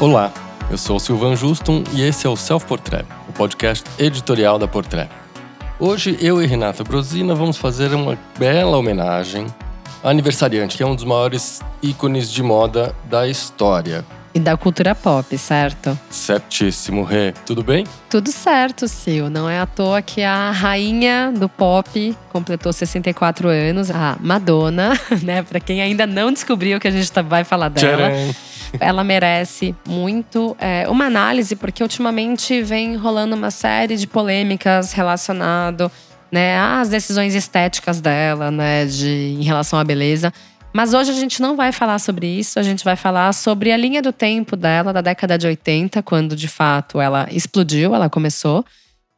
Olá, eu sou Silvan Justum e esse é o Self Portrait, o podcast editorial da Portrait. Hoje eu e Renata Brosina vamos fazer uma bela homenagem à aniversariante, que é um dos maiores ícones de moda da história. E da cultura pop, certo? Certíssimo, Rê. Tudo bem? Tudo certo, Sil. Não é à toa que a rainha do pop completou 64 anos, a Madonna, né? Para quem ainda não descobriu que a gente tá, vai falar dela. Tcharam! ela merece muito é, uma análise, porque ultimamente vem rolando uma série de polêmicas relacionado né, às decisões estéticas dela, né, de, em relação à beleza. Mas hoje a gente não vai falar sobre isso, a gente vai falar sobre a linha do tempo dela, da década de 80, quando de fato ela explodiu, ela começou.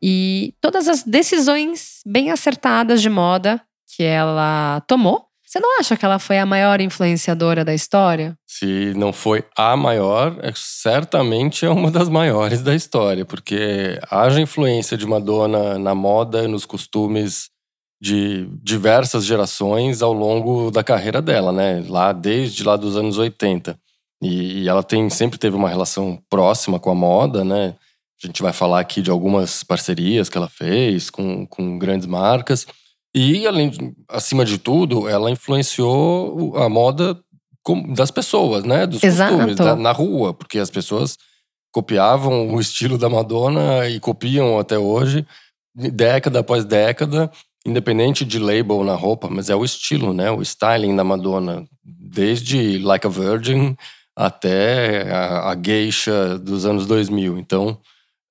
E todas as decisões bem acertadas de moda que ela tomou você não acha que ela foi a maior influenciadora da história? Se não foi a maior, é, certamente é uma das maiores da história, porque haja influência de Madonna na moda nos costumes de diversas gerações ao longo da carreira dela, né? Lá desde lá dos anos 80. E, e ela tem sempre teve uma relação próxima com a moda, né? A gente vai falar aqui de algumas parcerias que ela fez com, com grandes marcas. E, além, acima de tudo, ela influenciou a moda das pessoas, né? Dos Exato. costumes, da, na rua, porque as pessoas copiavam o estilo da Madonna e copiam até hoje, década após década, independente de label na roupa, mas é o estilo, né? O styling da Madonna, desde Like a Virgin até a, a geisha dos anos 2000. Então,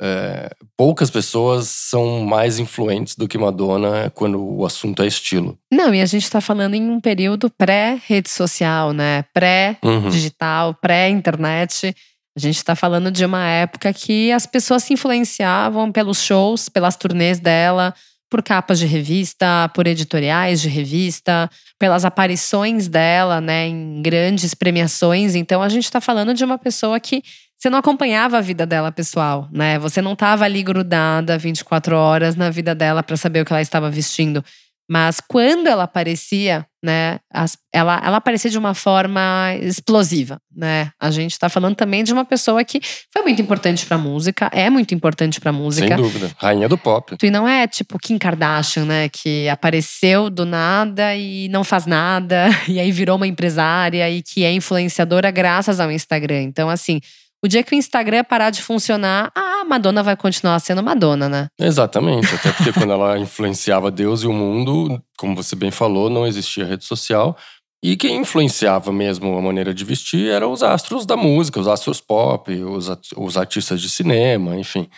é, poucas pessoas são mais influentes do que Madonna quando o assunto é estilo. Não, e a gente está falando em um período pré-rede social, né? Pré-digital, uhum. pré-internet. A gente está falando de uma época que as pessoas se influenciavam pelos shows, pelas turnês dela, por capas de revista, por editoriais de revista, pelas aparições dela, né, em grandes premiações. Então a gente está falando de uma pessoa que você não acompanhava a vida dela pessoal, né? Você não estava ali grudada 24 horas na vida dela para saber o que ela estava vestindo. Mas quando ela aparecia, né, ela, ela aparecia de uma forma explosiva, né? A gente está falando também de uma pessoa que foi muito importante para música, é muito importante para música. Sem dúvida, rainha do pop. E não é tipo Kim Kardashian, né, que apareceu do nada e não faz nada e aí virou uma empresária e que é influenciadora graças ao Instagram. Então, assim, o dia que o Instagram parar de funcionar, a Madonna vai continuar sendo Madonna, né? Exatamente. Até porque quando ela influenciava Deus e o mundo, como você bem falou, não existia rede social. E quem influenciava mesmo a maneira de vestir eram os astros da música, os astros pop, os, os artistas de cinema, enfim.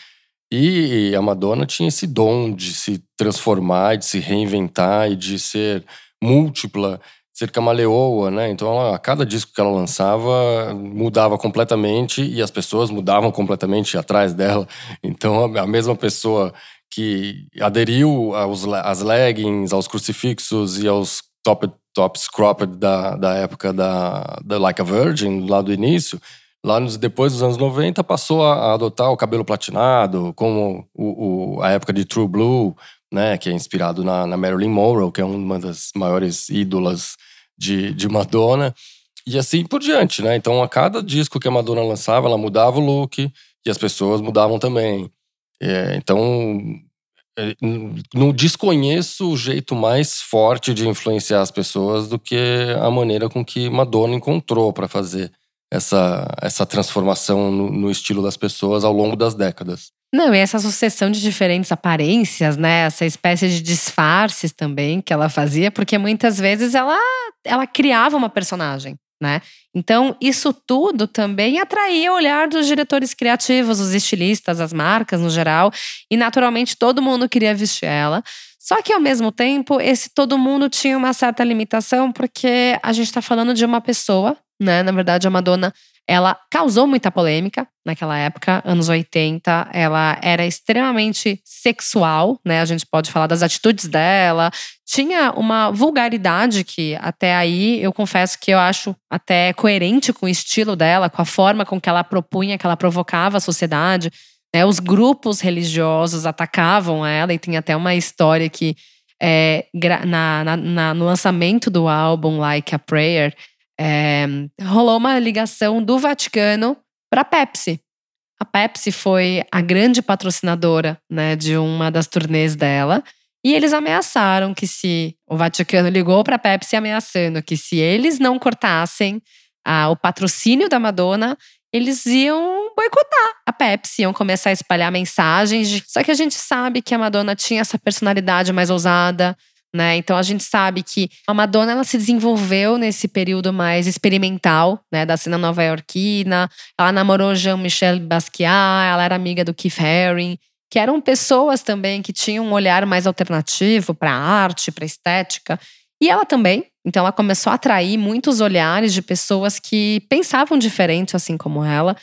E a Madonna tinha esse dom de se transformar, de se reinventar e de ser múltipla ser camaleoa, né? Então, ela, a cada disco que ela lançava mudava completamente e as pessoas mudavam completamente atrás dela. Então, a mesma pessoa que aderiu aos às leggings, aos crucifixos e aos top tops cropped da, da época da, da Like a Virgin, lá do início, lá nos, depois dos anos 90 passou a, a adotar o cabelo platinado, como o, o, a época de True Blue, né, que é inspirado na, na Marilyn Monroe, que é uma das maiores ídolas de, de Madonna. E assim por diante, né? Então, a cada disco que a Madonna lançava, ela mudava o look e as pessoas mudavam também. É, então, é, não desconheço o jeito mais forte de influenciar as pessoas do que a maneira com que Madonna encontrou para fazer essa, essa transformação no, no, estilo das pessoas ao longo das décadas. Não, e essa sucessão de diferentes aparências, né? Essa espécie de disfarces também que ela fazia, porque muitas vezes ela, ela criava uma personagem, né? Então, isso tudo também atraía o olhar dos diretores criativos, os estilistas, as marcas no geral, e naturalmente todo mundo queria vestir ela. Só que ao mesmo tempo, esse todo mundo tinha uma certa limitação, porque a gente está falando de uma pessoa, né? Na verdade, a Madonna ela causou muita polêmica naquela época, anos 80. Ela era extremamente sexual, né? A gente pode falar das atitudes dela. Tinha uma vulgaridade que até aí eu confesso que eu acho até coerente com o estilo dela, com a forma com que ela propunha, que ela provocava a sociedade. Né? Os grupos religiosos atacavam ela e tem até uma história que é, na, na, na, no lançamento do álbum Like a Prayer é, rolou uma ligação do Vaticano para a Pepsi. A Pepsi foi a grande patrocinadora né, de uma das turnês dela. E eles ameaçaram que se o Vaticano ligou para a Pepsi ameaçando que se eles não cortassem ah, o patrocínio da Madonna, eles iam boicotar a Pepsi, iam começar a espalhar mensagens. De... Só que a gente sabe que a Madonna tinha essa personalidade mais ousada, né? Então a gente sabe que a Madonna ela se desenvolveu nesse período mais experimental, né, da cena nova-iorquina. Ela namorou Jean-Michel Basquiat, ela era amiga do Keith Haring, que eram pessoas também que tinham um olhar mais alternativo para a arte, para a estética. E ela também, então ela começou a atrair muitos olhares de pessoas que pensavam diferente, assim como ela.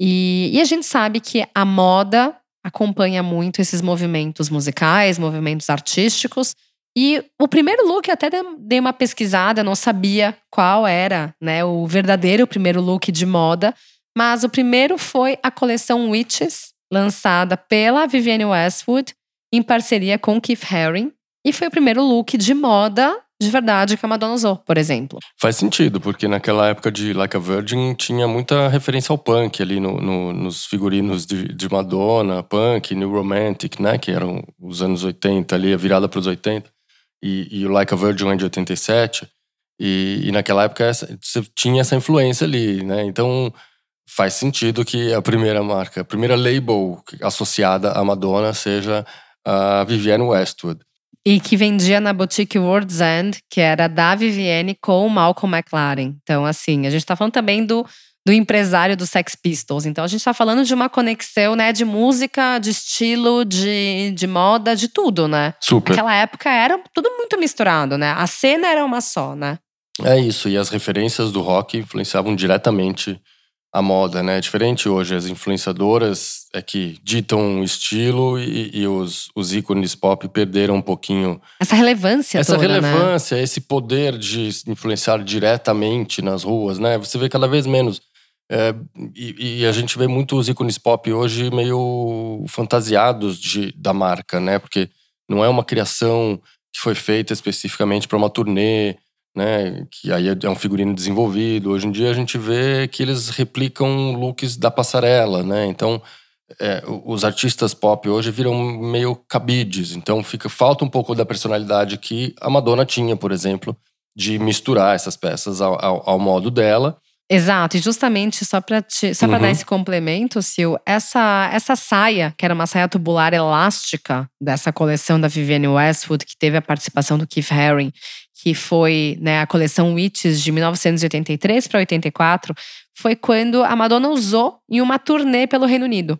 E, e a gente sabe que a moda acompanha muito esses movimentos musicais, movimentos artísticos. E o primeiro look, até dei uma pesquisada, não sabia qual era né, o verdadeiro primeiro look de moda. Mas o primeiro foi a coleção Witches, lançada pela Vivienne Westwood, em parceria com Keith Haring. E foi o primeiro look de moda de verdade que a Madonna usou, por exemplo. Faz sentido, porque naquela época de Like a Virgin tinha muita referência ao punk ali no, no, nos figurinos de, de, Madonna, punk, New Romantic, né? Que eram os anos 80 ali, a virada para os 80. E, e, o Like a Virgin é de 87. E, e naquela época essa, você tinha essa influência ali, né? Então faz sentido que a primeira marca, a primeira label associada à Madonna seja a Vivienne Westwood. E que vendia na boutique World's End, que era da Vivienne com o Malcolm McLaren. Então, assim, a gente tá falando também do, do empresário do Sex Pistols. Então, a gente tá falando de uma conexão, né, de música, de estilo, de, de moda, de tudo, né? Super. Naquela época era tudo muito misturado, né? A cena era uma só, né? É isso, e as referências do rock influenciavam diretamente a moda, né? É diferente hoje. As influenciadoras é que ditam o estilo e, e os, os ícones pop perderam um pouquinho. Essa relevância Essa toda, né? relevância, né? esse poder de influenciar diretamente nas ruas, né? Você vê cada vez menos. É, e, e, a gente vê muitos ícones pop hoje meio fantasiados de, da marca, né? Porque não é uma criação que foi feita especificamente para uma turnê né? Que aí é um figurino desenvolvido. Hoje em dia a gente vê que eles replicam looks da passarela, né? Então é, os artistas pop hoje viram meio cabides, então fica falta um pouco da personalidade que a Madonna tinha, por exemplo, de misturar essas peças ao, ao, ao modo dela. Exato, e justamente só para só uhum. dar esse complemento, Sil, essa, essa saia, que era uma saia tubular elástica dessa coleção da Vivienne Westwood, que teve a participação do Keith Haring, que foi né, a coleção Witches de 1983 para 84, foi quando a Madonna usou em uma turnê pelo Reino Unido.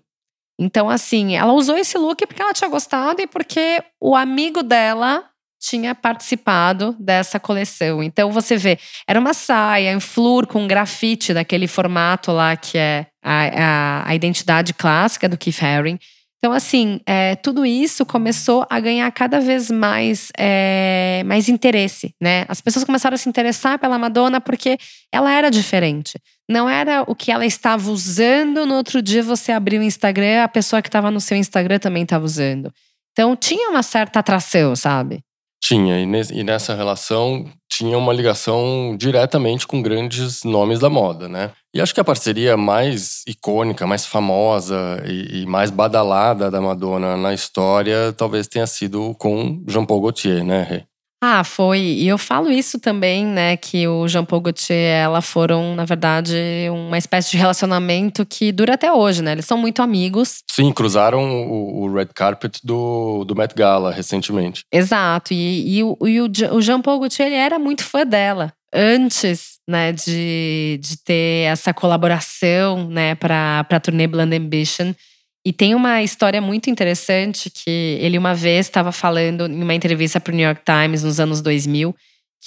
Então, assim, ela usou esse look porque ela tinha gostado e porque o amigo dela tinha participado dessa coleção. Então, você vê, era uma saia em flúor com grafite daquele formato lá que é a, a, a identidade clássica do Keith Haring. Então, assim, é, tudo isso começou a ganhar cada vez mais, é, mais interesse, né? As pessoas começaram a se interessar pela Madonna porque ela era diferente. Não era o que ela estava usando, no outro dia você abriu o Instagram, a pessoa que estava no seu Instagram também estava usando. Então, tinha uma certa atração, sabe? Tinha, e nessa relação tinha uma ligação diretamente com grandes nomes da moda, né? E acho que a parceria mais icônica, mais famosa e, e mais badalada da Madonna na história talvez tenha sido com Jean Paul Gaultier, né? Ah, foi. E eu falo isso também, né? Que o Jean Paul Gaultier e ela foram, na verdade, uma espécie de relacionamento que dura até hoje, né? Eles são muito amigos. Sim, cruzaram o, o red carpet do, do Met Gala recentemente. Exato. E, e, o, e o Jean Paul Gaultier ele era muito fã dela. Antes, né, de, de ter essa colaboração, né, para a turnê Blonde Ambition. E tem uma história muito interessante que ele uma vez estava falando em uma entrevista para o New York Times nos anos 2000,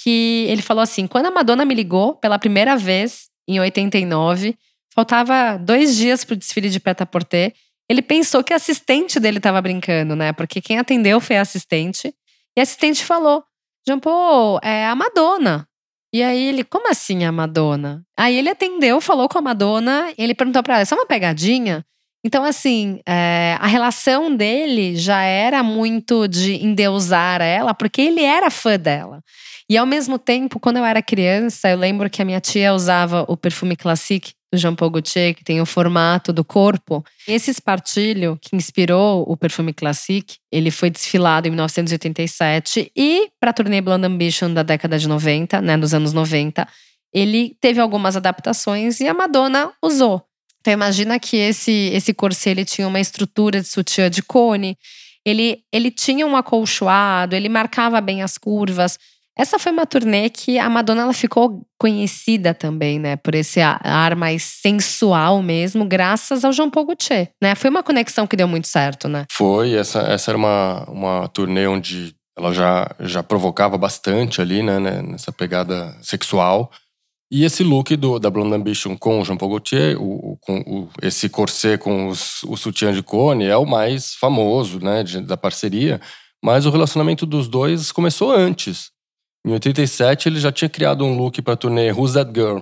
que ele falou assim: quando a Madonna me ligou pela primeira vez em 89, faltava dois dias para o desfile de preta-porter. Ele pensou que a assistente dele estava brincando, né? Porque quem atendeu foi a assistente. E a assistente falou: Jean Paul, é a Madonna. E aí ele, como assim a Madonna? Aí ele atendeu, falou com a Madonna, ele perguntou para ela: isso é uma pegadinha? Então, assim, é, a relação dele já era muito de endeusar ela, porque ele era fã dela. E ao mesmo tempo, quando eu era criança, eu lembro que a minha tia usava o perfume Classique do Jean Paul Gaultier, que tem o formato do corpo. Esse espartilho que inspirou o perfume Classique, ele foi desfilado em 1987 e para a turnê Blonde Ambition da década de 90, né, dos anos 90, ele teve algumas adaptações e a Madonna usou. Então imagina que esse esse corset ele tinha uma estrutura de sutiã de cone, ele ele tinha um acolchoado, ele marcava bem as curvas. Essa foi uma turnê que a Madonna ela ficou conhecida também, né, por esse ar mais sensual mesmo, graças ao Jean Paul Gaultier, né? Foi uma conexão que deu muito certo, né? Foi, essa, essa era uma, uma turnê onde ela já, já provocava bastante ali, né, né nessa pegada sexual. E esse look do, da Blonde Ambition com o Jean Paul Gaultier, o, com o, esse corset com os, o sutiã de cone, é o mais famoso, né, de, da parceria. Mas o relacionamento dos dois começou antes. Em 87, ele já tinha criado um look para a turnê Who's That Girl?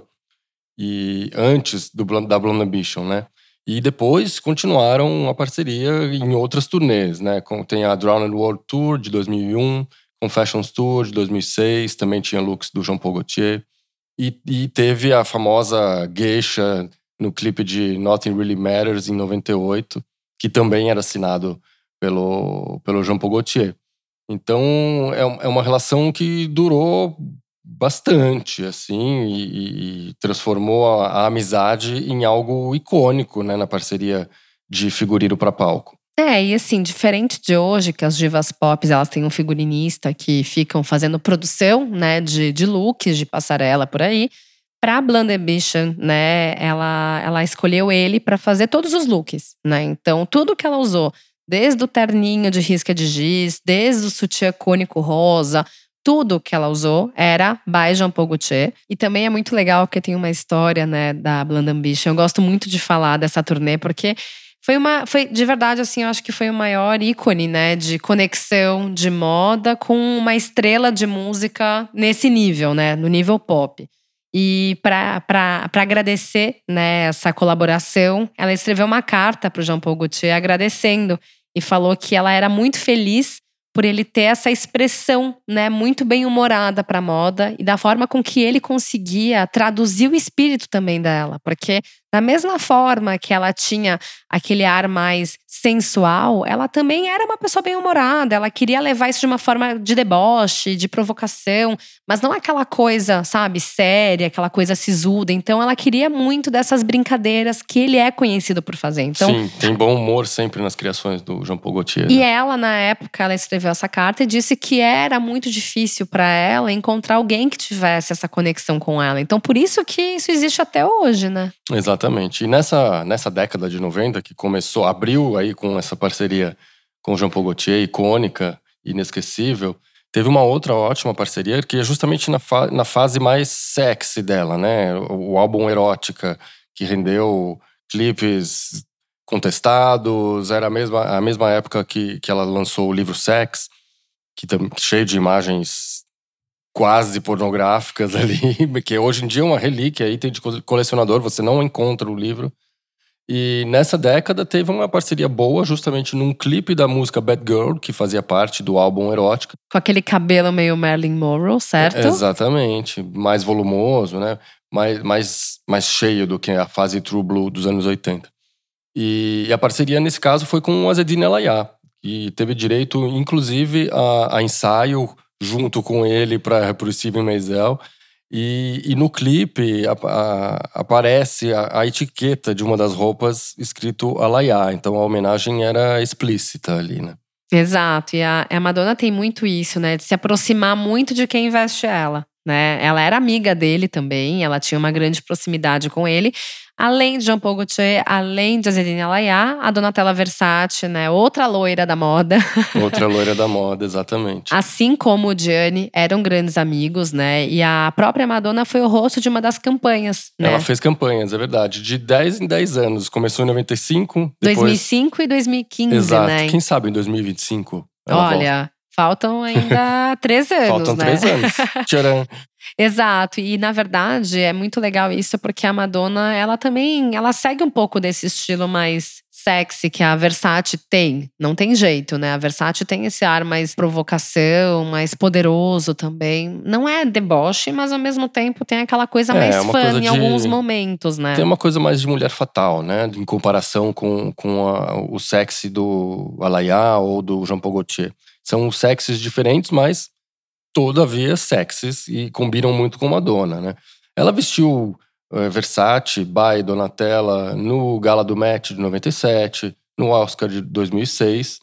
E antes do, da Blonde Ambition, né? E depois continuaram a parceria em outras turnês, né? Tem a Drowned World Tour de 2001, Confessions Tour de 2006, também tinha looks do Jean Paul Gaultier. E, e teve a famosa Geisha no clipe de Nothing Really Matters em 98, que também era assinado pelo, pelo Jean Paul Gaultier. Então é, é uma relação que durou bastante, assim, e, e transformou a, a, amizade em algo icônico, né, na parceria de figurino para palco. É, e assim, diferente de hoje, que as divas pop elas têm um figurinista que ficam fazendo produção, né, de, de looks, de passarela por aí. Pra Blonde Ambition, né, ela, ela escolheu ele para fazer todos os looks, né? Então, tudo que ela usou Desde o terninho de risca de giz, desde o sutiã cônico rosa, tudo que ela usou era by Jean Paul Gaultier. E também é muito legal porque tem uma história, né, da Blonde Ambition. Eu gosto muito de falar dessa turnê porque foi uma, foi de verdade assim, eu acho que foi o maior ícone, né, de conexão de moda com uma estrela de música nesse nível, né, no nível pop. E para agradecer né, essa colaboração, ela escreveu uma carta para o Jean Paul Gaultier agradecendo e falou que ela era muito feliz por ele ter essa expressão, né, muito bem humorada para moda e da forma com que ele conseguia traduzir o espírito também dela, porque da mesma forma que ela tinha aquele ar mais sensual, ela também era uma pessoa bem humorada. Ela queria levar isso de uma forma de deboche, de provocação, mas não aquela coisa, sabe, séria, aquela coisa sisuda. Então ela queria muito dessas brincadeiras que ele é conhecido por fazer. Então, Sim, tem bom humor sempre nas criações do Jean Paul Gaultier. E né? ela, na época, ela escreveu essa carta e disse que era muito difícil para ela encontrar alguém que tivesse essa conexão com ela. Então, por isso que isso existe até hoje, né? Exatamente. Exatamente. E nessa, nessa década de 90, que começou, abriu aí com essa parceria com Jean Paul Gaultier, icônica, inesquecível, teve uma outra ótima parceria que é justamente na, fa na fase mais sexy dela, né? O, o álbum Erótica, que rendeu clipes contestados, era a mesma, a mesma época que, que ela lançou o livro Sex, que cheio de imagens quase pornográficas ali, que hoje em dia é uma relíquia, item de colecionador, você não encontra o livro. E nessa década teve uma parceria boa, justamente num clipe da música Bad Girl, que fazia parte do álbum Erótica. Com aquele cabelo meio Marilyn Monroe, certo? É, exatamente. Mais volumoso, né? Mais, mais, mais cheio do que a fase True Blue dos anos 80. E, e a parceria, nesse caso, foi com a Zedine Elayá, que teve direito, inclusive, a, a ensaio junto com ele para o Steven Meisel. E, e, no clipe a, a, aparece a, a, etiqueta de uma das roupas escrito Alaiá. Então a homenagem era explícita ali, né? Exato. E a, Madonna tem muito isso, né? De se aproximar muito de quem veste ela. Né? Ela era amiga dele também, ela tinha uma grande proximidade com ele. Além de Jean Paul Gaultier, além de Azedine Alaya, a Donatella Versace, né? Outra loira da moda. Outra loira da moda, exatamente. Assim como o Gianni, eram grandes amigos, né? E a própria Madonna foi o rosto de uma das campanhas, né? Ela fez campanhas, é verdade. De 10 em 10 anos. Começou em 95. Depois... 2005 e 2015, Exato. né? Quem sabe em 2025 Olha, volta. Faltam ainda três anos, Faltam né? três anos. Tcharam. Exato. E na verdade é muito legal isso porque a Madonna, ela também, ela segue um pouco desse estilo mais sexy que a Versace tem. Não tem jeito, né? A Versace tem esse ar mais provocação, mais poderoso também. Não é deboche, mas ao mesmo tempo tem aquela coisa É, mais uma fã em de- alguns momentos, né? Tem uma coisa mais de mulher fatal, né? Em comparação com, com a- o sexy do Alaya ou do Jean Paul Gaultier. São sexys diferentes, mas todavia sexys e combinam muito com Madonna, né? Ela vestiu eh, Versace, by Donatella no Gala do Met de 97, no Oscar de 2006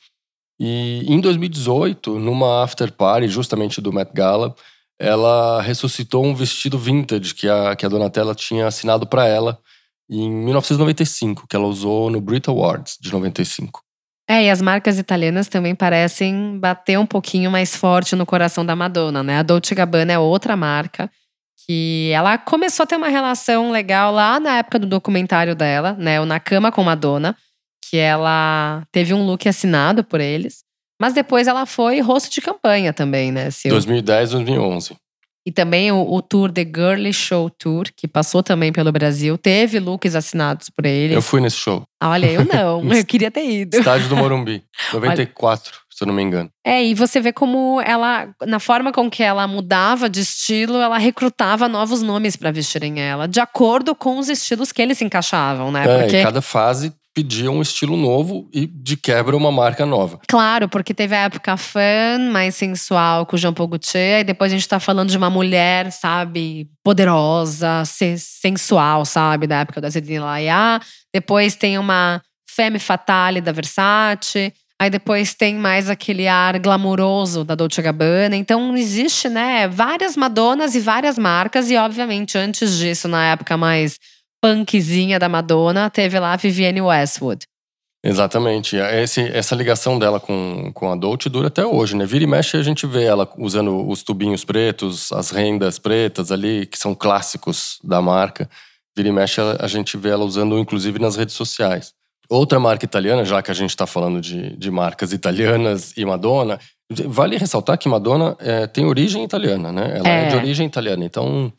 e em 2018, numa after party justamente do Met Gala, ela ressuscitou um vestido vintage que a, que a Donatella tinha assinado para ela em 1995, que ela usou no Brit Awards de 95. É, e as marcas italianas também parecem bater um pouquinho mais forte no coração da Madonna, né? A Dolce Gabbana é outra marca que ela começou a ter uma relação legal lá na época do documentário dela, né? O Na Cama com Madonna, que ela teve um look assinado por eles. Mas depois ela foi rosto de campanha também, né? Sil? 2010, 2011. E também o, o tour The Girly Show Tour, que passou também pelo Brasil, teve looks assinados por eles. Eu fui nesse show. Olha, eu não, eu queria ter ido. Estádio do Morumbi, 94, se eu não me engano. É, e você vê como ela, na forma com que ela mudava de estilo, ela recrutava novos nomes pra vestirem ela, de acordo com os estilos que eles se encaixavam, né? É, Porque, cada fase pedia um estilo novo e de quebra uma marca nova. claro, porque teve a época fã, mais sensual com o Jean Paul Gaultier, e depois a gente tá falando de uma mulher, sabe, poderosa, se- sensual, sabe, da época da Zedine Laia. Depois tem uma femme fatale da Versace. Aí depois tem mais aquele ar glamuroso da Dolce Gabbana. Então existe, né, várias Madonas e várias marcas. E obviamente antes disso, na época mais punkzinha da Madonna, teve lá a Vivienne Westwood. Exatamente. Esse, essa ligação dela com, com a Dolce dura até hoje, né? Vira e mexe a gente vê ela usando os tubinhos pretos, as rendas pretas ali, que são clássicos da marca. Vira e mexe a, gente vê ela usando inclusive nas redes sociais. Outra marca italiana, já que a gente está falando de, de marcas italianas e Madonna, vale ressaltar que Madonna é, tem origem italiana, né? Ela é. É. de origem italiana, então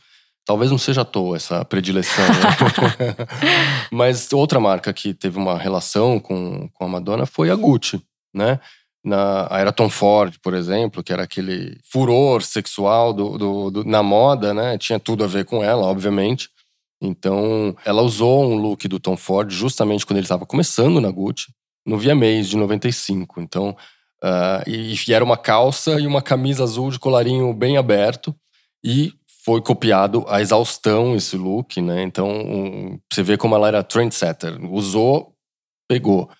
talvez não seja à toa essa predileção. né? Mas outra marca que teve uma relação com, com a Madonna foi a Gucci, né? Na, a era Tom Ford, por exemplo, que era aquele furor sexual do, do- do- na moda, né? Tinha tudo a ver com ela, obviamente. Então, ela usou um look do Tom Ford justamente quando ele estava começando na Gucci, no VMAs de 95. Então, ah, e, e era uma calça e uma camisa azul de colarinho bem aberto. E foi copiado a exaustão esse look, né? Então, um, você vê como ela era trendsetter. Usou, pegou.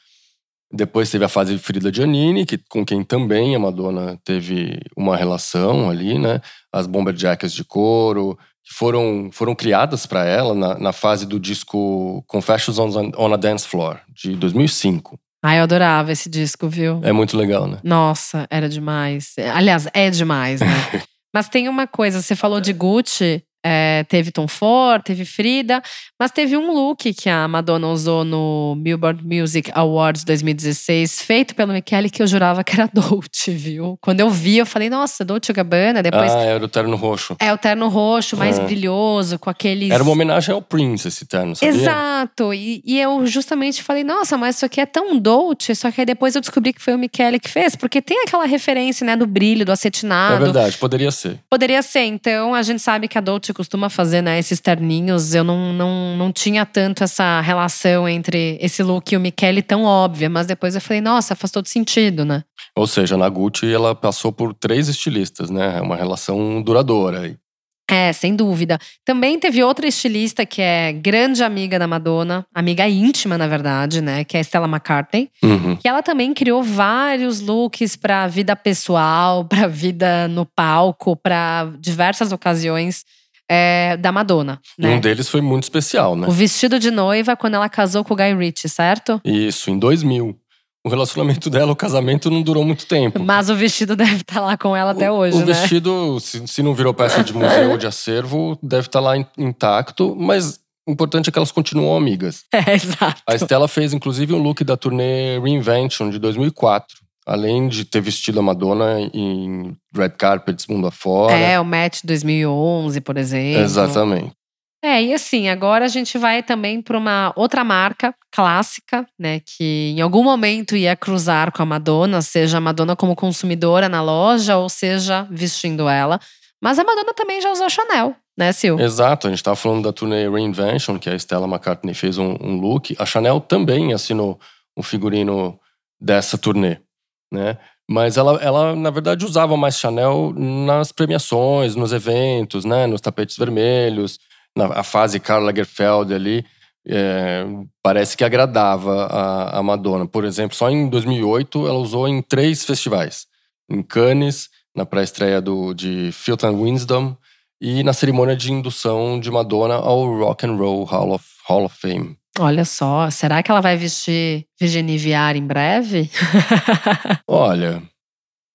Depois teve a fase de Frida Giannini, que, com quem também a Madonna teve uma relação ali, né? As bomber jackets de couro, que foram, foram criadas para ela na, na fase do disco Confessions on, on a Dance Floor, de 2005. Ai, eu adorava esse disco, viu? É muito legal, né? Nossa, era demais. Aliás, é demais, né? mas tem uma coisa, você falou de Gucci, é, teve Tom Ford, teve Frida, mas teve um look que a Madonna usou no Billboard Music Awards 2016, feito pelo Michele, que eu jurava que era Dolce, viu? Quando eu vi, eu falei, nossa, Dolce Gabbana. Depois Ah, era o terno roxo. é o terno roxo, mais É. brilhoso, com aqueles. Era uma homenagem ao Prince, esse terno, sabia? Exato. E, e eu justamente falei, nossa, mas isso aqui é tão Dolce. Só que aí depois eu descobri que foi o Michele que fez, porque tem aquela referência, né, do brilho, do É acetinado. verdade, poderia ser. Poderia ser. Então, a gente sabe que a Dolce costuma fazer, né, esses terninhos. Eu não, não, não tinha tanto essa relação entre esse look e o Michele tão óbvia. Mas depois eu falei, nossa, faz todo sentido, né? Ou seja, na Gucci ela passou por três estilistas, né? É uma relação duradoura aí. É, sem dúvida. Também teve outra estilista que é grande amiga da Madonna, amiga íntima, na verdade, né? Que é a Stella McCartney. Uhum. Que ela também criou vários looks para vida pessoal, para vida no palco, para diversas ocasiões é, da Madonna. Né? Um deles foi muito especial, né? O vestido de noiva quando ela casou com o Guy Ritchie, certo? Isso, em 2000. O relacionamento dela, o casamento não durou muito tempo. Mas o vestido deve estar lá com ela até O- hoje, o né? vestido, se, se não virou peça de museu ou de acervo, deve estar lá in- intacto, mas o importante é que elas continuam amigas. É, exato. A Stella fez inclusive um look da turnê Reinvention de 2004, além de ter vestido a Madonna em red carpets mundo afora. É, o Match 2011, por exemplo. Exatamente. É, e assim, agora a gente vai também para uma outra marca clássica, né, que em algum momento ia cruzar com a Madonna, seja a Madonna como consumidora na loja ou seja vestindo ela. Mas a Madonna também já usou Chanel, né, Sil? Exato, a gente estava falando da turnê Reinvention, que a Stella McCartney fez um, um look. A Chanel também assinou um figurino dessa turnê, né? Mas ela, ela, na verdade, usava mais Chanel nas premiações, nos eventos, né? Nos tapetes vermelhos, na fase Karl Lagerfeld ali. É, parece que agradava a, a Madonna. Por exemplo, só em 2008 ela usou em três festivais. Em Cannes, na pré-estreia de Filth and Wisdom e na cerimônia de indução de Madonna ao Rock and Roll Hall of, Hall of Fame. Olha só, será que ela vai vestir Virginie Viard em breve? Olha,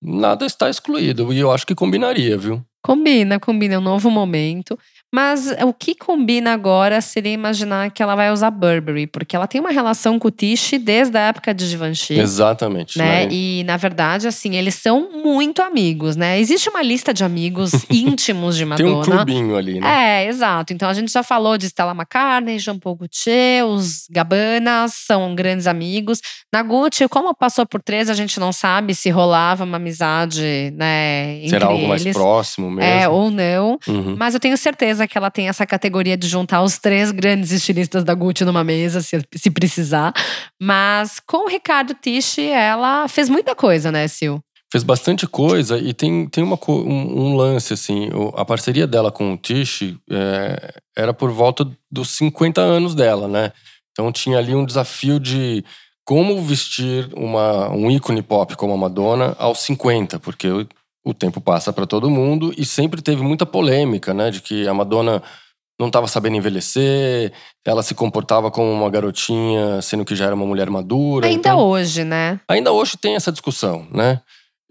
nada está excluído e eu acho que combinaria, viu? Combina, combina, é um novo momento. Mas o que combina agora seria imaginar que ela vai usar Burberry, porque ela tem uma relação com o Tish desde a época de Givenchy. Exatamente. Né? E na verdade, assim, eles são muito amigos, né? Existe uma lista de amigos íntimos de Madonna. Tem um clubinho ali, né? É, exato. Então a gente já falou de Stella McCartney, Jean Paul Gaultier, os Gabanas são grandes amigos. Na Gucci, como passou por três, a gente não sabe se rolava uma amizade, né? Será algo eles. mais próximo mesmo? É, ou não. Uhum. Mas eu tenho certeza que ela tem essa categoria de juntar os três grandes estilistas da Gucci numa mesa, se, se precisar. Mas com o Ricardo Tisch, ela fez muita coisa, né, Sil? Fez bastante coisa e tem, tem uma, um, um lance, assim. A parceria dela com o Tish é, era por volta dos 50 anos dela, né? Então tinha ali um desafio de como vestir uma, um ícone pop como a Madonna aos 50, porque o tempo passa para todo mundo e sempre teve muita polêmica, né? De que a Madonna não estava sabendo envelhecer, ela se comportava como uma garotinha, sendo que já era uma mulher madura. Ainda então, hoje, né? Ainda hoje tem essa discussão, né?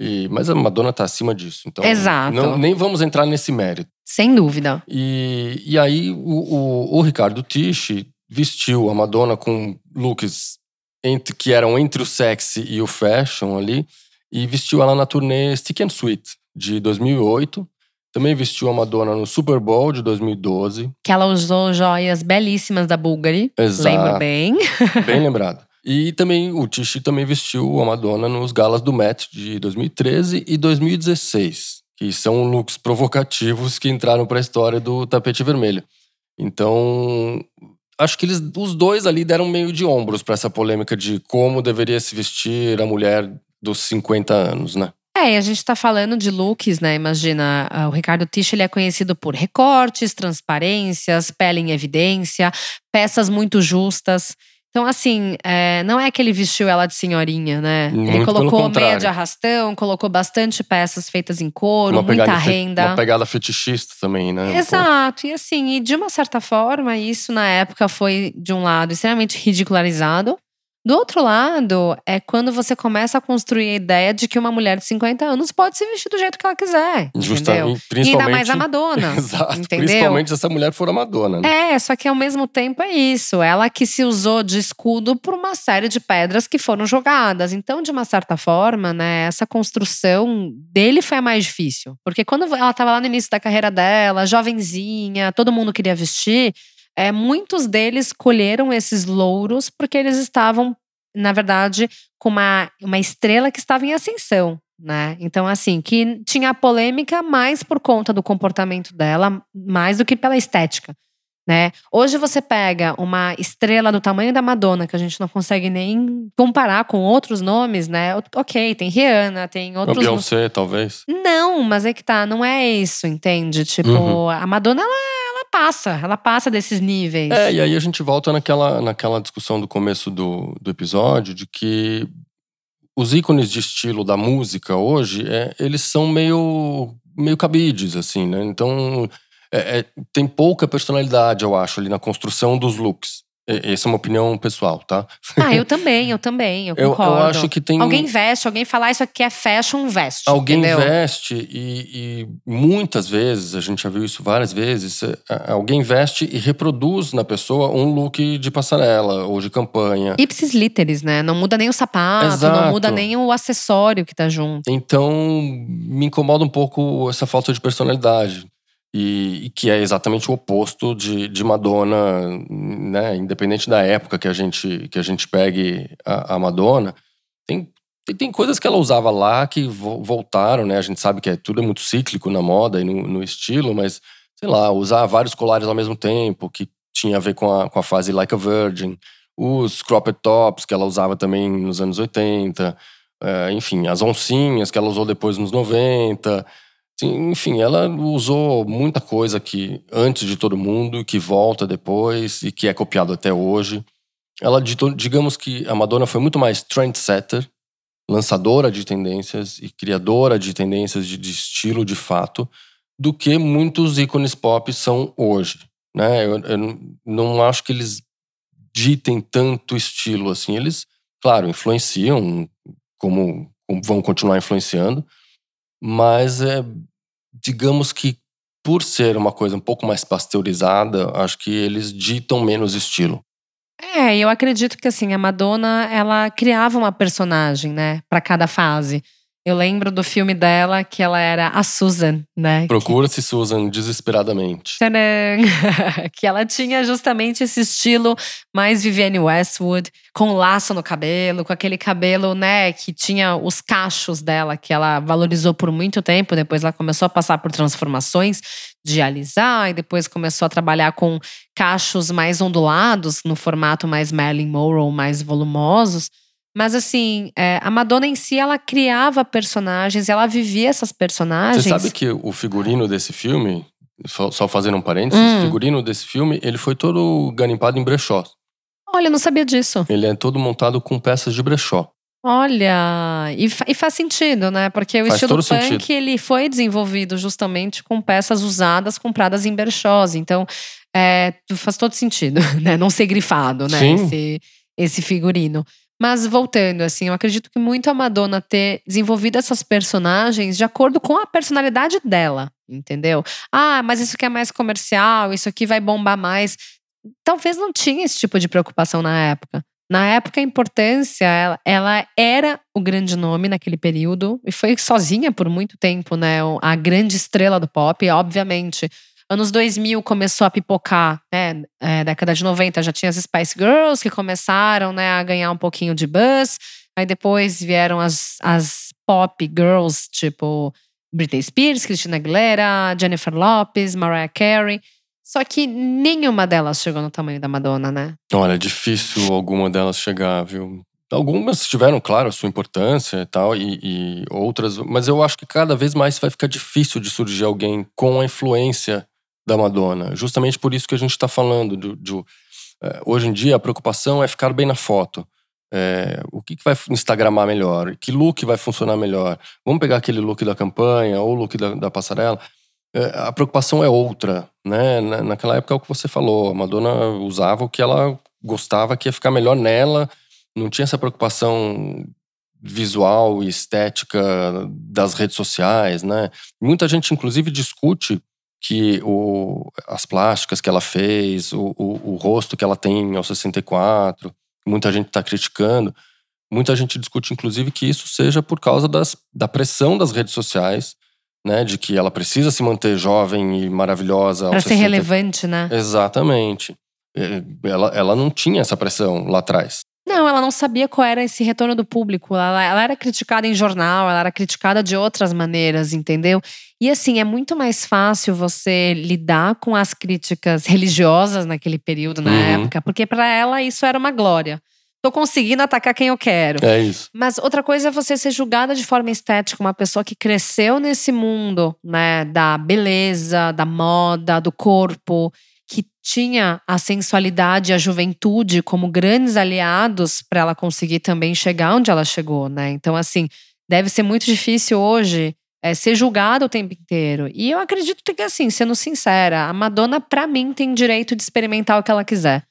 E, mas a Madonna está acima disso. Então, Exato. Não, nem vamos entrar nesse mérito. Sem dúvida. E, e aí o, o, o Ricardo Tisch vestiu a Madonna com looks entre, que eram entre o sexy e o fashion ali e vestiu ela na turnê Stick and Sweet de 2008. Também vestiu a Madonna no Super Bowl de 2012. Que ela usou joias belíssimas da Bulgari. Exato. Lembro bem. Bem lembrado. E também o Tishi também vestiu a Madonna nos galas do Met de 2013 e 2016, que são looks provocativos que entraram para a história do tapete vermelho. Então, acho que eles, os dois ali deram meio de ombros para essa polêmica de como deveria se vestir a mulher dos 50 anos, né? É, a gente tá falando de looks, né? Imagina, o Ricardo Tisch ele é conhecido por recortes, transparências, pele em evidência, peças muito justas. Então, assim, é, não é que ele vestiu ela de senhorinha, né? Muito ele colocou meia de arrastão, colocou bastante peças feitas em couro, muita renda. Uma pegada fetichista também, né? Exato. E assim, e de uma certa forma, isso na época foi, de um lado, extremamente ridicularizado. Do outro lado, é quando você começa a construir a ideia de que uma mulher de 50 anos pode se vestir do jeito que ela quiser. Justamente. E ainda mais a Madonna. Exato. Entendeu? Principalmente se essa mulher for a Madonna. Né? É, só que ao mesmo tempo é isso. Ela que se usou de escudo por uma série de pedras que foram jogadas. Então, de uma certa forma, né, essa construção dele foi a mais difícil. Porque quando ela estava lá no início da carreira dela, jovenzinha, todo mundo queria vestir é, muitos deles colheram esses louros porque eles estavam, na verdade, com uma, uma estrela que estava em ascensão. Né? Então, assim, que tinha polêmica mais por conta do comportamento dela, mais do que pela estética. Né? Hoje você pega uma estrela do tamanho da Madonna, que a gente não consegue nem comparar com outros nomes, né? Ok, tem Rihanna, tem outros. O Beyoncé, talvez. Não, mas é que tá, não é isso, entende? Tipo, uhum. a Madonna, ela, ela passa, ela passa desses níveis. É, e aí a gente volta naquela, naquela discussão do começo do, do episódio de que os ícones de estilo da música hoje, é, eles são meio, meio cabides, assim, né? Então é, é, tem pouca personalidade, eu acho, ali na construção dos looks. Essa é uma opinião pessoal, tá? Ah, eu também, eu também, eu concordo. Eu, eu acho que tem. Alguém veste, alguém fala, ah, isso aqui é fashion, veste. Alguém entendeu? veste e, e, muitas vezes, a gente já viu isso várias vezes, é, alguém veste e reproduz na pessoa um look de passarela ou de campanha. Ipsis literis, né? Não muda nem o sapato, Exato. não muda nem o acessório que tá junto. Então, me incomoda um pouco essa falta de personalidade. E, e, que é exatamente o oposto de, de Madonna, né? Independente da época que a gente, que a gente pegue a, a Madonna, tem, tem, coisas que ela usava lá que vo, voltaram, né? A gente sabe que é, tudo é muito cíclico na moda e no, no estilo, mas sei lá, usar vários colares ao mesmo tempo, que tinha a ver com a, com a fase Like a Virgin, os cropped tops que ela usava também nos anos 80, é, enfim, as oncinhas que ela usou depois nos 90. Enfim, ela usou muita coisa que antes de todo mundo, que volta depois e que é copiado até hoje. Ela, digamos que a Madonna foi muito mais trendsetter, lançadora de tendências e criadora de tendências de, de estilo de fato, do que muitos ícones pop são hoje. Né? Eu, eu não acho que eles ditem tanto estilo assim. Eles, claro, influenciam, como, como vão continuar influenciando, mas é, digamos que por ser uma coisa um pouco mais pasteurizada, acho que eles ditam menos estilo. É, eu acredito que assim, a Madonna, ela criava uma personagem, né, para cada fase. Eu lembro do filme dela que ela era a Susan, né? Procura-se Susan desesperadamente. Tcharam! que ela tinha justamente esse estilo mais Vivienne Westwood, com laço no cabelo, com aquele cabelo, né, que tinha os cachos dela, que ela valorizou por muito tempo. Depois ela começou a passar por transformações de alisar e depois começou a trabalhar com cachos mais ondulados, no formato mais Marilyn Monroe, mais volumosos. Mas assim, é, a Madonna em si, ela criava personagens, ela vivia essas personagens. Você sabe que o figurino desse filme, só fazendo um parênteses, hum. o figurino desse filme, ele foi todo garimpado em brechó. Olha, eu não sabia disso. Ele é todo montado com peças de brechó. Olha, e, e faz sentido, né? Porque o faz estilo punk sentido. ele foi desenvolvido justamente com peças usadas compradas em brechós. Então, é, faz todo sentido, né? Não ser grifado, né? Esse, esse figurino. Mas voltando, assim, eu acredito que muito a Madonna ter desenvolvido essas personagens de acordo com a personalidade dela, entendeu? Ah, mas isso aqui é mais comercial, isso aqui vai bombar mais. Talvez não tinha esse tipo de preocupação na época. Na época, a importância, ela, ela, era o grande nome naquele período e foi sozinha por muito tempo, né? A grande estrela do pop, obviamente. Anos 2000 começou a pipocar, né? É, década de 90 já tinha as Spice Girls que começaram, né, a ganhar um pouquinho de buzz. Aí depois vieram as, as pop girls, tipo Britney Spears, Christina Aguilera, Jennifer Lopez, Mariah Carey. Só que nenhuma delas chegou no tamanho da Madonna, né? Olha, é difícil alguma delas chegar, viu? Algumas tiveram, claro, a sua importância e tal, e, e, outras, mas eu acho que cada vez mais vai ficar difícil de surgir alguém com a influência da Madonna. Justamente por isso que a gente está falando. De, de, é, hoje em dia, a preocupação é ficar bem na foto. É, o que, que vai instagramar melhor? Que look vai funcionar melhor? Vamos pegar aquele look da campanha ou o look da, da passarela? É, a preocupação é outra, né? naquela época é o que você falou. A Madonna usava o que ela gostava que ia ficar melhor nela. Não tinha essa preocupação visual e estética das redes sociais, né? Muita gente, inclusive, discute que o, as plásticas que ela fez, o, o, o rosto que ela tem aos 64, muita gente está criticando. Muita gente discute, inclusive, que isso seja por causa das, da pressão das redes sociais, né? De que ela precisa se manter jovem e maravilhosa. Para ser 60... relevante, né? Exatamente. Ela, ela não tinha essa pressão lá atrás. Não, ela não sabia qual era esse retorno do público. Ela, ela, era criticada em jornal, ela era criticada de outras maneiras, entendeu? E assim, é muito mais fácil você lidar com as críticas religiosas naquele período, na uhum. época, porque para ela isso era uma glória. Tô conseguindo atacar quem eu quero. É isso. Mas outra coisa é você ser julgada de forma estética, uma pessoa que cresceu nesse mundo, né, da beleza, da moda, do corpo que tinha a sensualidade e a juventude como grandes aliados para ela conseguir também chegar onde ela chegou, né? Então, assim, deve ser muito difícil hoje é, ser julgada o tempo inteiro. E eu acredito que, assim, sendo sincera, a Madonna, para mim, tem direito de experimentar o que ela quiser.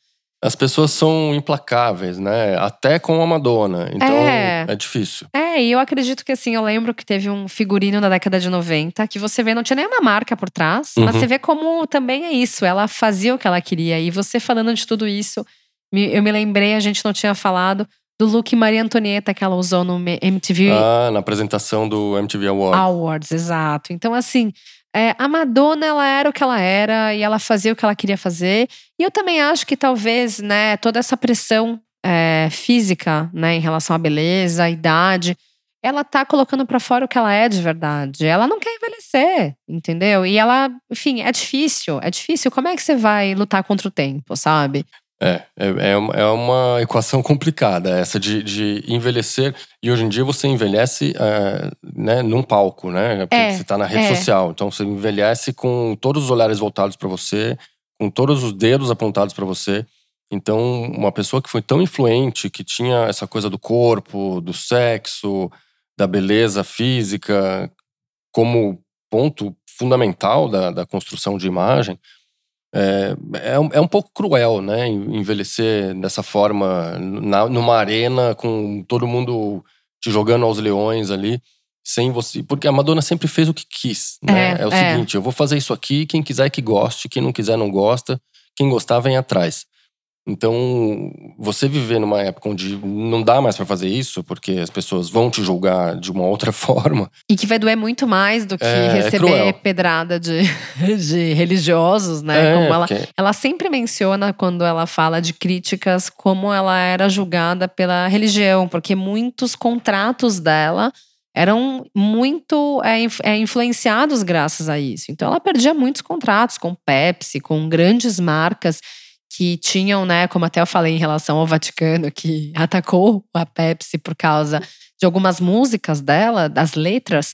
As pessoas são implacáveis, né? Até com a Madonna. Então é, é difícil. É, e eu acredito que assim, eu lembro que teve um figurino na década de 90 que você vê, não tinha nenhuma marca por trás, uhum. mas você vê como também é isso. Ela fazia o que ela queria. E você falando de tudo isso, eu me lembrei, a gente não tinha falado do look Maria Antonieta que ela usou no MTV. Ah, na apresentação do MTV Awards. Awards, exato. Então, assim, é, a Madonna, ela era o que ela era e ela fazia o que ela queria fazer. E eu também acho que talvez, né, toda essa pressão é, física, né, em relação à beleza, à idade, ela tá colocando para fora o que ela é de verdade. Ela não quer envelhecer, entendeu? E ela, enfim, é difícil, é difícil. Como é que você vai lutar contra o tempo, sabe? É, é, é, é uma equação complicada essa de, de envelhecer. E hoje em dia você envelhece é, né, num palco, né? Porque é, você está na rede é. social. Então você envelhece com todos os olhares voltados para você, com todos os dedos apontados para você. Então, uma pessoa que foi tão influente, que tinha essa coisa do corpo, do sexo, da beleza física, como ponto fundamental da, da construção de imagem, é, é, é, um pouco cruel, né? Envelhecer dessa forma na, numa arena com todo mundo te jogando aos leões ali, sem você. Porque a Madonna sempre fez o que quis, né? É, é o é. seguinte: eu vou fazer isso aqui, quem quiser que goste, quem não quiser não gosta, quem gostar vem atrás. Então, você viver numa época onde não dá mais para fazer isso, porque as pessoas vão te julgar de uma outra forma. E que vai doer muito mais do que é, é receber é pedrada de, de religiosos, né? É, como ela, porque... ela sempre menciona quando ela fala de críticas como ela era julgada pela religião, porque muitos contratos dela eram muito é, é, influenciados graças a isso. Então ela perdia muitos contratos com Pepsi, com grandes marcas que tinham, né, como até eu falei em relação ao Vaticano, que atacou a Pepsi por causa de algumas músicas dela, das letras.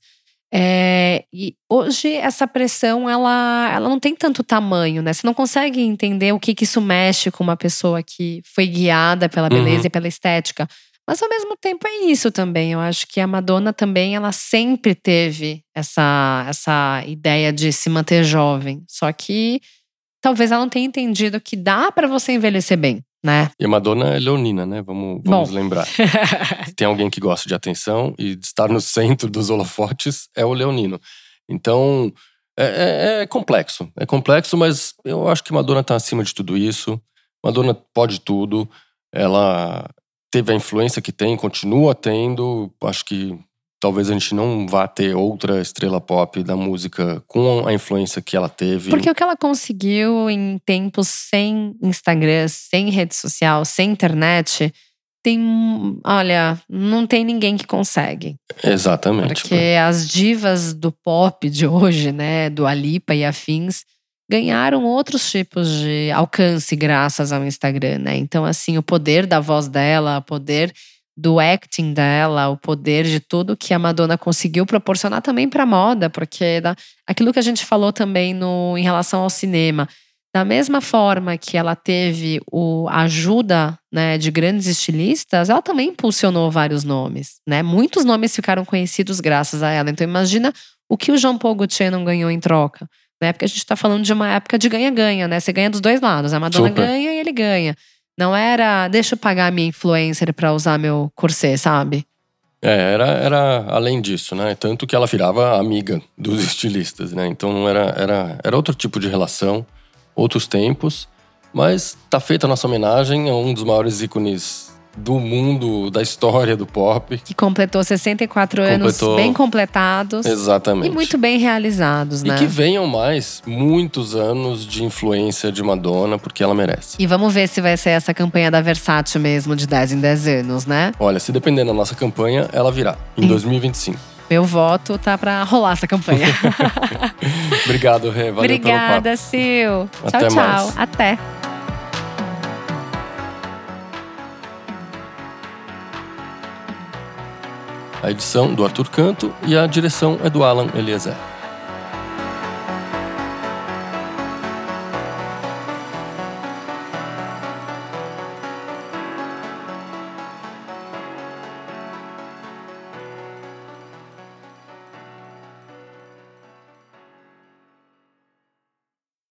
É, e hoje essa pressão ela, ela não tem tanto tamanho, né? Você não consegue entender o que, que isso mexe com uma pessoa que foi guiada pela uhum. beleza uhum. e pela estética. Mas ao mesmo tempo é isso também. Eu acho que a Madonna também ela sempre teve essa, essa ideia de se manter jovem. Só que talvez ela não tenha entendido que dá para você envelhecer bem. Né? E a Madonna é leonina, né? Vamos, vamos lembrar. Tem alguém que gosta de atenção e de estar no centro dos holofotes é o leonino. Então, é, é, é complexo. É complexo, mas eu acho que Madonna está acima de tudo isso. Madonna pode tudo. Ela teve a influência que tem, continua tendo. Acho que talvez a gente não vá ter outra estrela pop da música com a influência que ela teve. Porque o que ela conseguiu em tempos sem Instagram, sem rede social, sem internet, tem, olha, não tem ninguém que consegue. Exatamente. Porque as divas do pop de hoje, né, do Alipa e afins, ganharam outros tipos de alcance graças ao Instagram, né? Então assim, o poder da voz dela, o poder do acting dela, o poder de tudo que a Madonna conseguiu proporcionar também para a moda, porque da, aquilo que a gente falou também no, em relação ao cinema, da mesma forma que ela teve o, a ajuda né, de grandes estilistas, ela também impulsionou vários nomes. Né? Muitos nomes ficaram conhecidos graças a ela. Então imagina o que o Jean Paul Gaultier não ganhou em troca. Né? Porque a gente está falando de uma época de ganha-ganha, né? Você ganha dos dois lados. A Madonna Super. ganha e ele ganha. Não era, deixa eu pagar minha influencer para usar meu corset, sabe? É, era, era além disso, né? Tanto que ela virava amiga dos estilistas, né? Então era, era, era outro tipo de relação, outros tempos. Mas tá feita a nossa homenagem a um dos maiores ícones do mundo, da história do pop. Que completou 64 completou... anos bem completados. Exatamente. E muito bem realizados, né? E que venham mais muitos anos de influência de Madonna, porque ela merece. E vamos ver se vai ser essa campanha da Versace mesmo, de 10 em 10 anos, né? Olha, se depender da nossa campanha, ela virá em 2025. Meu voto tá pra rolar essa campanha. Obrigado, Rê. Valeu Obrigada, Sil. Até tchau, tchau. Mais. Até. A edição do Arthur Canto e a direção é do Alan Eliezer.